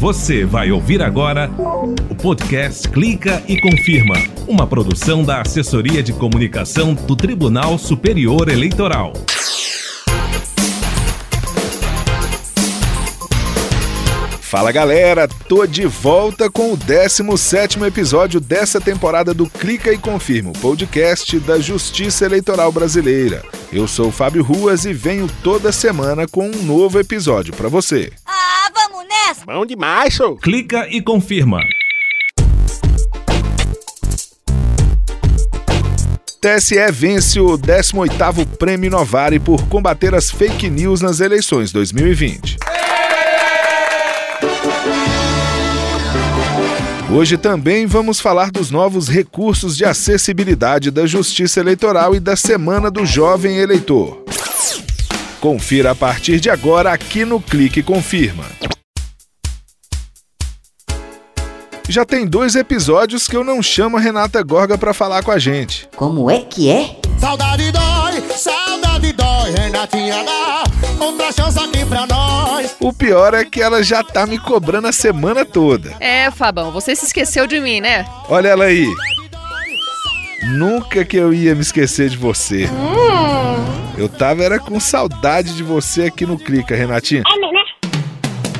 Você vai ouvir agora o podcast Clica e Confirma, uma produção da Assessoria de Comunicação do Tribunal Superior Eleitoral. Fala galera, tô de volta com o 17 episódio dessa temporada do Clica e Confirma, podcast da Justiça Eleitoral Brasileira. Eu sou o Fábio Ruas e venho toda semana com um novo episódio para você. Nessa! Bom demais, show! Clica e confirma. TSE vence o 18º Prêmio Novare por combater as fake news nas eleições 2020. Hoje também vamos falar dos novos recursos de acessibilidade da Justiça Eleitoral e da Semana do Jovem Eleitor. Confira a partir de agora aqui no Clique Confirma. Já tem dois episódios que eu não chamo a Renata Gorga para falar com a gente. Como é que é? Saudade dói, saudade dói, Renatinha dá outra chance aqui pra nós. O pior é que ela já tá me cobrando a semana toda. É, Fabão, você se esqueceu de mim, né? Olha ela aí. Nunca que eu ia me esquecer de você. Eu tava era com saudade de você aqui no Clica, Renatinha.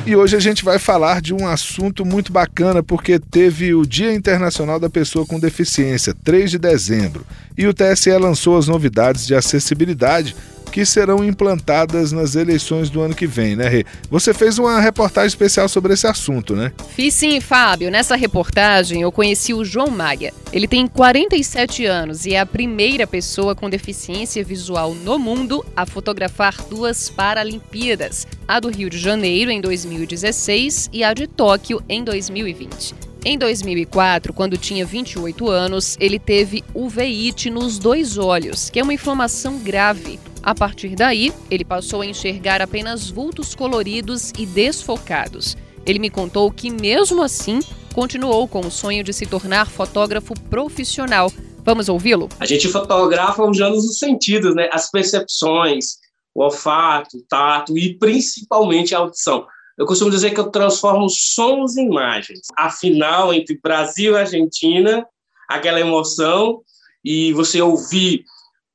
E hoje a gente vai falar de um assunto muito bacana porque teve o Dia Internacional da Pessoa com Deficiência, 3 de dezembro, e o TSE lançou as novidades de acessibilidade que serão implantadas nas eleições do ano que vem, né, Rê? Você fez uma reportagem especial sobre esse assunto, né? Fiz sim, Fábio. Nessa reportagem eu conheci o João Maia. Ele tem 47 anos e é a primeira pessoa com deficiência visual no mundo a fotografar duas Paralimpíadas, a do Rio de Janeiro em 2016 e a de Tóquio em 2020. Em 2004, quando tinha 28 anos, ele teve uveíte nos dois olhos, que é uma inflamação grave. A partir daí, ele passou a enxergar apenas vultos coloridos e desfocados. Ele me contou que, mesmo assim, continuou com o sonho de se tornar fotógrafo profissional. Vamos ouvi-lo? A gente fotografa usando os sentidos, né? As percepções, o olfato, o tato e principalmente a audição. Eu costumo dizer que eu transformo sons em imagens. A final entre Brasil e Argentina, aquela emoção, e você ouvir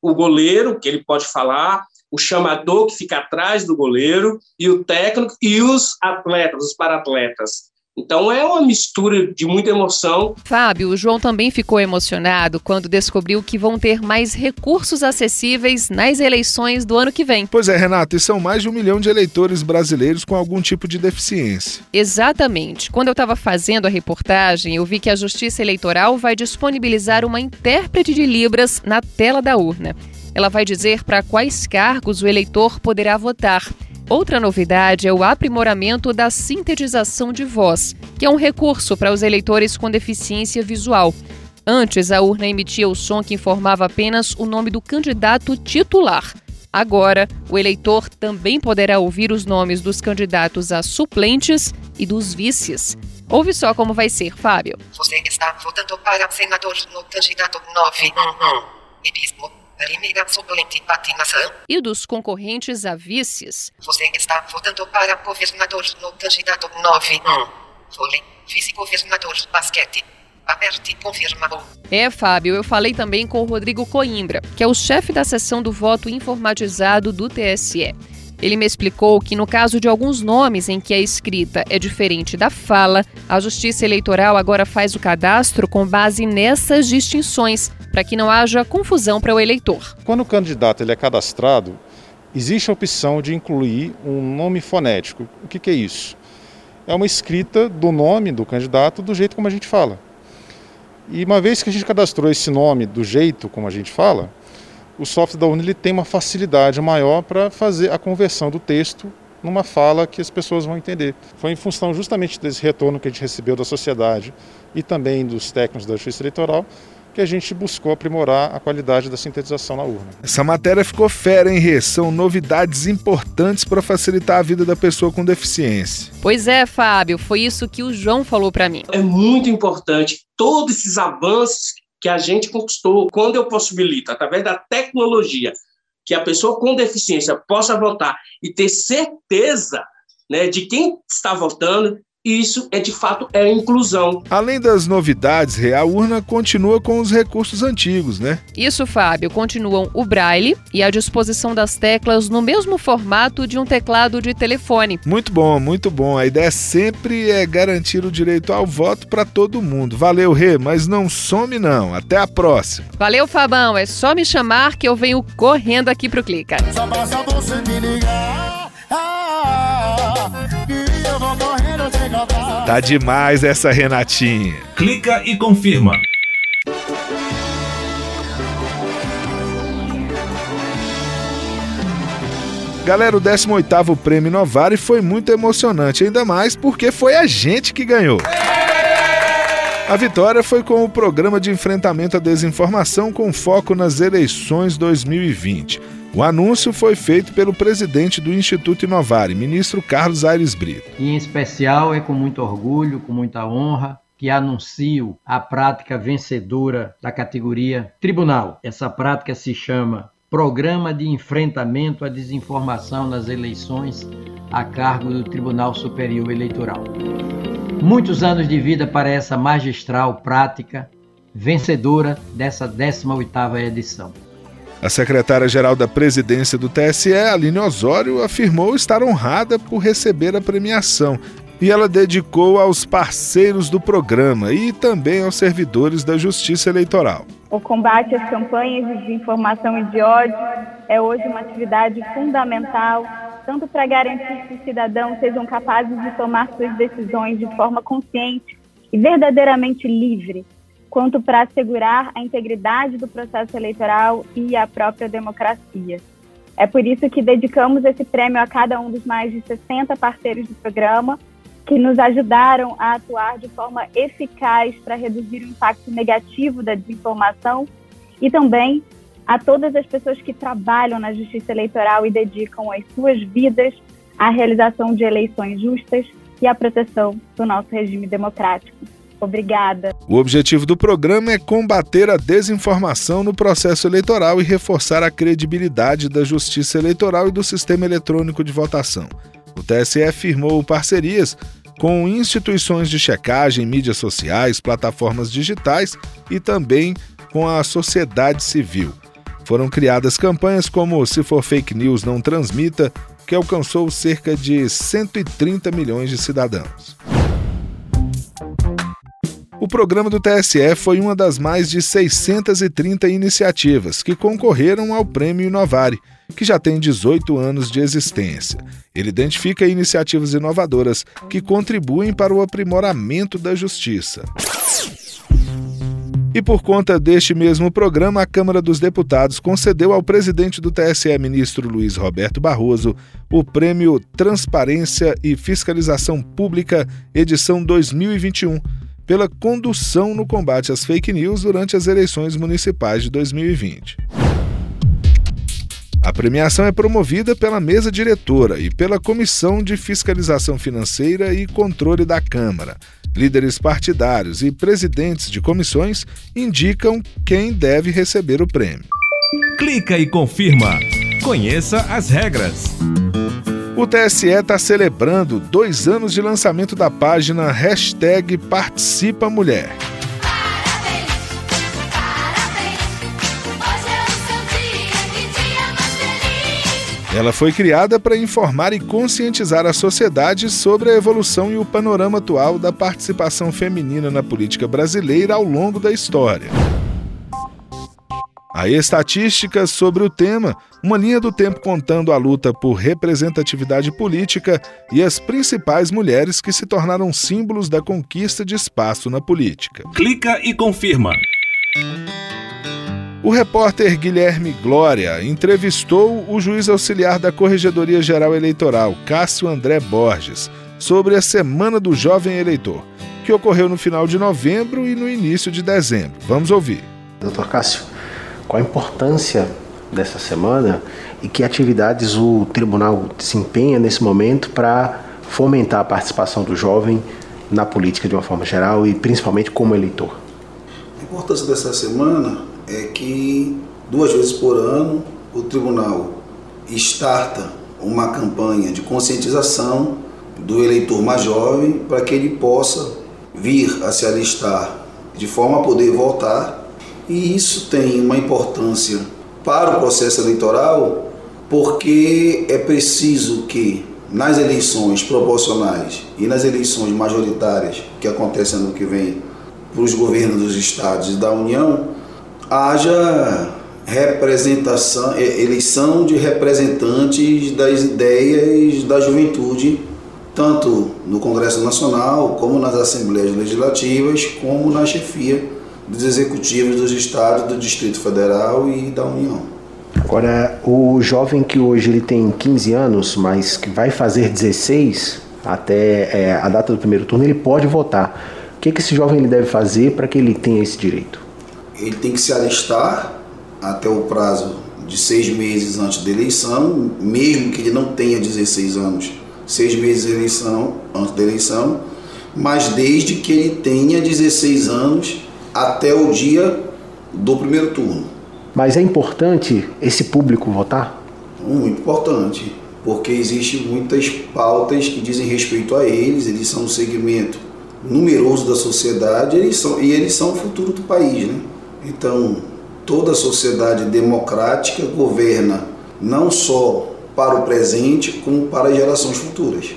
o goleiro, que ele pode falar, o chamador que fica atrás do goleiro, e o técnico, e os atletas, os paratletas. Então é uma mistura de muita emoção. Fábio, o João também ficou emocionado quando descobriu que vão ter mais recursos acessíveis nas eleições do ano que vem. Pois é, Renato, e são mais de um milhão de eleitores brasileiros com algum tipo de deficiência. Exatamente. Quando eu estava fazendo a reportagem, eu vi que a Justiça Eleitoral vai disponibilizar uma intérprete de Libras na tela da urna. Ela vai dizer para quais cargos o eleitor poderá votar. Outra novidade é o aprimoramento da sintetização de voz, que é um recurso para os eleitores com deficiência visual. Antes, a urna emitia o som que informava apenas o nome do candidato titular. Agora, o eleitor também poderá ouvir os nomes dos candidatos a suplentes e dos vices. Ouve só como vai ser, Fábio. Você está votando para senador no candidato 911. Ebismo. Primeira suplente patinação. E dos concorrentes a vices. Você está votando para governador no candidato 91. Vôlei. Vice-governador basquete. Aperte confirmou. É, Fábio, eu falei também com o Rodrigo Coimbra, que é o chefe da seção do voto informatizado do TSE. Ele me explicou que, no caso de alguns nomes em que a escrita é diferente da fala, a Justiça Eleitoral agora faz o cadastro com base nessas distinções, para que não haja confusão para o eleitor. Quando o candidato ele é cadastrado, existe a opção de incluir um nome fonético. O que, que é isso? É uma escrita do nome do candidato do jeito como a gente fala. E uma vez que a gente cadastrou esse nome do jeito como a gente fala, o software da UNI ele tem uma facilidade maior para fazer a conversão do texto numa fala que as pessoas vão entender. Foi em função justamente desse retorno que a gente recebeu da sociedade e também dos técnicos da Justiça Eleitoral que a gente buscou aprimorar a qualidade da sintetização na urna. Essa matéria ficou fera, hein, Rê? São novidades importantes para facilitar a vida da pessoa com deficiência. Pois é, Fábio, foi isso que o João falou para mim. É muito importante todos esses avanços que a gente conquistou quando eu possibilito, através da tecnologia, que a pessoa com deficiência possa votar e ter certeza né, de quem está votando, isso é de fato é inclusão. Além das novidades, a urna continua com os recursos antigos, né? Isso, Fábio. Continuam o braille e a disposição das teclas no mesmo formato de um teclado de telefone. Muito bom, muito bom. A ideia sempre é garantir o direito ao voto para todo mundo. Valeu, Rê, mas não some não. Até a próxima. Valeu, Fabão. É só me chamar que eu venho correndo aqui pro Clica. Só basta você me ligar. Tá demais essa Renatinha. Clica e confirma. Galera, o 18º Prêmio Novare foi muito emocionante, ainda mais porque foi a gente que ganhou. A vitória foi com o programa de enfrentamento à desinformação com foco nas eleições 2020. O anúncio foi feito pelo presidente do Instituto Inovare, ministro Carlos Aires Brito. E em especial é com muito orgulho, com muita honra que anuncio a prática vencedora da categoria Tribunal. Essa prática se chama Programa de Enfrentamento à Desinformação nas Eleições a cargo do Tribunal Superior Eleitoral. Muitos anos de vida para essa magistral prática vencedora dessa 18ª edição. A secretária-geral da presidência do TSE, Aline Osório, afirmou estar honrada por receber a premiação e ela dedicou aos parceiros do programa e também aos servidores da Justiça Eleitoral. O combate às campanhas de desinformação e de ódio é hoje uma atividade fundamental, tanto para garantir que os cidadãos sejam capazes de tomar suas decisões de forma consciente e verdadeiramente livre, quanto para assegurar a integridade do processo eleitoral e a própria democracia. É por isso que dedicamos esse prêmio a cada um dos mais de 60 parceiros do programa que nos ajudaram a atuar de forma eficaz para reduzir o impacto negativo da desinformação e também a todas as pessoas que trabalham na justiça eleitoral e dedicam as suas vidas à realização de eleições justas e à proteção do nosso regime democrático. Obrigada. O objetivo do programa é combater a desinformação no processo eleitoral e reforçar a credibilidade da justiça eleitoral e do sistema eletrônico de votação. O TSE firmou parcerias com instituições de checagem, mídias sociais, plataformas digitais e também com a sociedade civil. Foram criadas campanhas como Se For Fake News Não Transmita, que alcançou cerca de 130 milhões de cidadãos. O programa do TSE foi uma das mais de 630 iniciativas que concorreram ao Prêmio Inovare, que já tem 18 anos de existência. Ele identifica iniciativas inovadoras que contribuem para o aprimoramento da justiça. E por conta deste mesmo programa, a Câmara dos Deputados concedeu ao presidente do TSE, ministro Luiz Roberto Barroso, o prêmio Transparência e Fiscalização Pública, edição 2021 pela condução no combate às fake news durante as eleições municipais de 2020. A premiação é promovida pela mesa diretora e pela Comissão de Fiscalização Financeira e Controle da Câmara. Líderes partidários e presidentes de comissões indicam quem deve receber o prêmio. Clica e confirma. Conheça as regras. O TSE está celebrando dois anos de lançamento da página hashtag Participa Mulher. Ela foi criada para informar e conscientizar a sociedade sobre a evolução e o panorama atual da participação feminina na política brasileira ao longo da história. Há estatísticas sobre o tema, uma linha do tempo contando a luta por representatividade política e as principais mulheres que se tornaram símbolos da conquista de espaço na política. Clica e confirma. O repórter Guilherme Glória entrevistou o juiz auxiliar da Corregedoria Geral Eleitoral, Cássio André Borges, sobre a Semana do Jovem Eleitor, que ocorreu no final de novembro e no início de dezembro. Vamos ouvir. Doutor Cássio, qual a importância dessa semana e que atividades o tribunal desempenha nesse momento para fomentar a participação do jovem na política de uma forma geral e principalmente como eleitor. A importância dessa semana é que duas vezes por ano o tribunal starta uma campanha de conscientização do eleitor mais jovem para que ele possa vir a se alistar de forma a poder votar. E isso tem uma importância para o processo eleitoral, porque é preciso que nas eleições proporcionais e nas eleições majoritárias que acontecem no que vem para os governos dos estados e da União, haja representação, eleição de representantes das ideias da juventude, tanto no Congresso Nacional, como nas Assembleias Legislativas, como na chefia dos executivos dos estados, do Distrito Federal e da União. Agora, o jovem que hoje ele tem 15 anos, mas que vai fazer 16 até é, a data do primeiro turno, ele pode votar. O que, que esse jovem ele deve fazer para que ele tenha esse direito? Ele tem que se alistar até o prazo de seis meses antes da eleição, mesmo que ele não tenha 16 anos, seis meses de eleição, antes da eleição, mas desde que ele tenha 16 anos até o dia do primeiro turno. Mas é importante esse público votar? Muito importante, porque existem muitas pautas que dizem respeito a eles, eles são um segmento numeroso da sociedade eles são, e eles são o futuro do país. Né? Então, toda a sociedade democrática governa não só para o presente, como para as gerações futuras.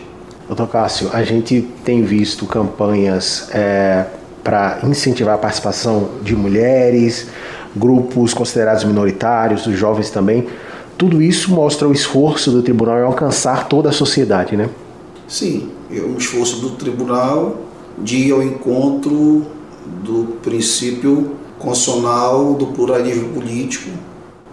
Doutor Cássio, a gente tem visto campanhas é, para incentivar a participação de mulheres, grupos considerados minoritários, dos jovens também. Tudo isso mostra o esforço do tribunal em alcançar toda a sociedade, né? Sim, é um esforço do tribunal de ir ao encontro do princípio constitucional do pluralismo político,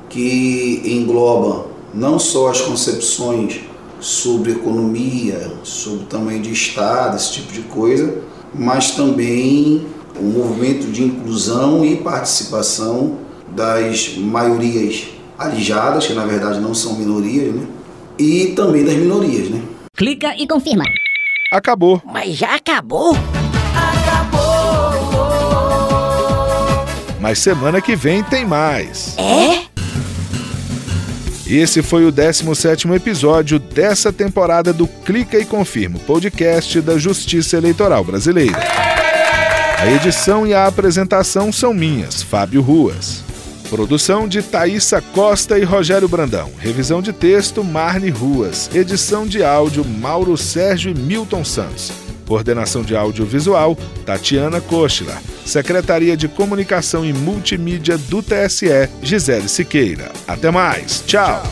que engloba não só as concepções sobre economia, sobre tamanho de Estado, esse tipo de coisa, mas também o um movimento de inclusão e participação das maiorias alijadas, que na verdade não são minorias, né? e também das minorias. Né? Clica e confirma. Acabou. Mas já acabou? Mas semana que vem tem mais. É? Esse foi o 17º episódio dessa temporada do Clica e Confirma, podcast da Justiça Eleitoral Brasileira. A edição e a apresentação são minhas, Fábio Ruas. Produção de Thaisa Costa e Rogério Brandão. Revisão de texto, Marne Ruas. Edição de áudio, Mauro Sérgio e Milton Santos. Coordenação de audiovisual, Tatiana Kochler. Secretaria de Comunicação e Multimídia do TSE, Gisele Siqueira. Até mais. Tchau.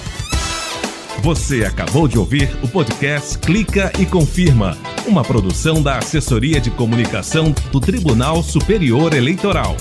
Você acabou de ouvir o podcast Clica e Confirma, uma produção da Assessoria de Comunicação do Tribunal Superior Eleitoral.